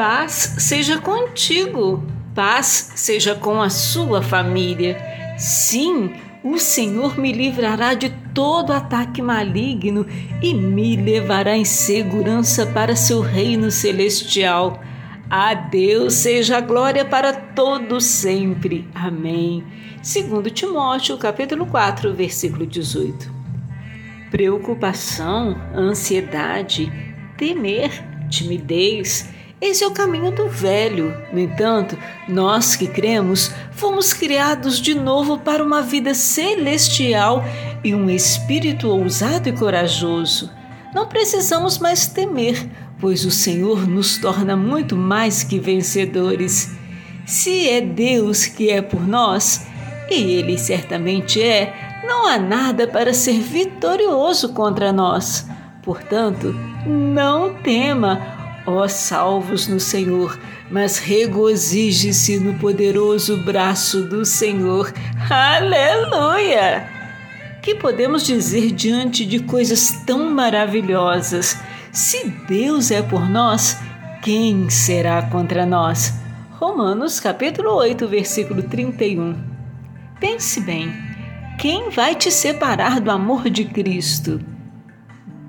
Paz seja contigo, paz seja com a sua família. Sim, o Senhor me livrará de todo ataque maligno e me levará em segurança para seu reino celestial. A Deus seja a glória para todos sempre. Amém. Segundo Timóteo, capítulo 4, versículo 18. Preocupação, ansiedade, temer, timidez, esse é o caminho do velho. No entanto, nós que cremos, fomos criados de novo para uma vida celestial e um espírito ousado e corajoso. Não precisamos mais temer, pois o Senhor nos torna muito mais que vencedores. Se é Deus que é por nós, e Ele certamente é, não há nada para ser vitorioso contra nós. Portanto, não tema Ó salvos no Senhor, mas regozije-se no poderoso braço do Senhor. Aleluia! Que podemos dizer diante de coisas tão maravilhosas? Se Deus é por nós, quem será contra nós? Romanos capítulo 8, versículo 31. Pense bem, quem vai te separar do amor de Cristo?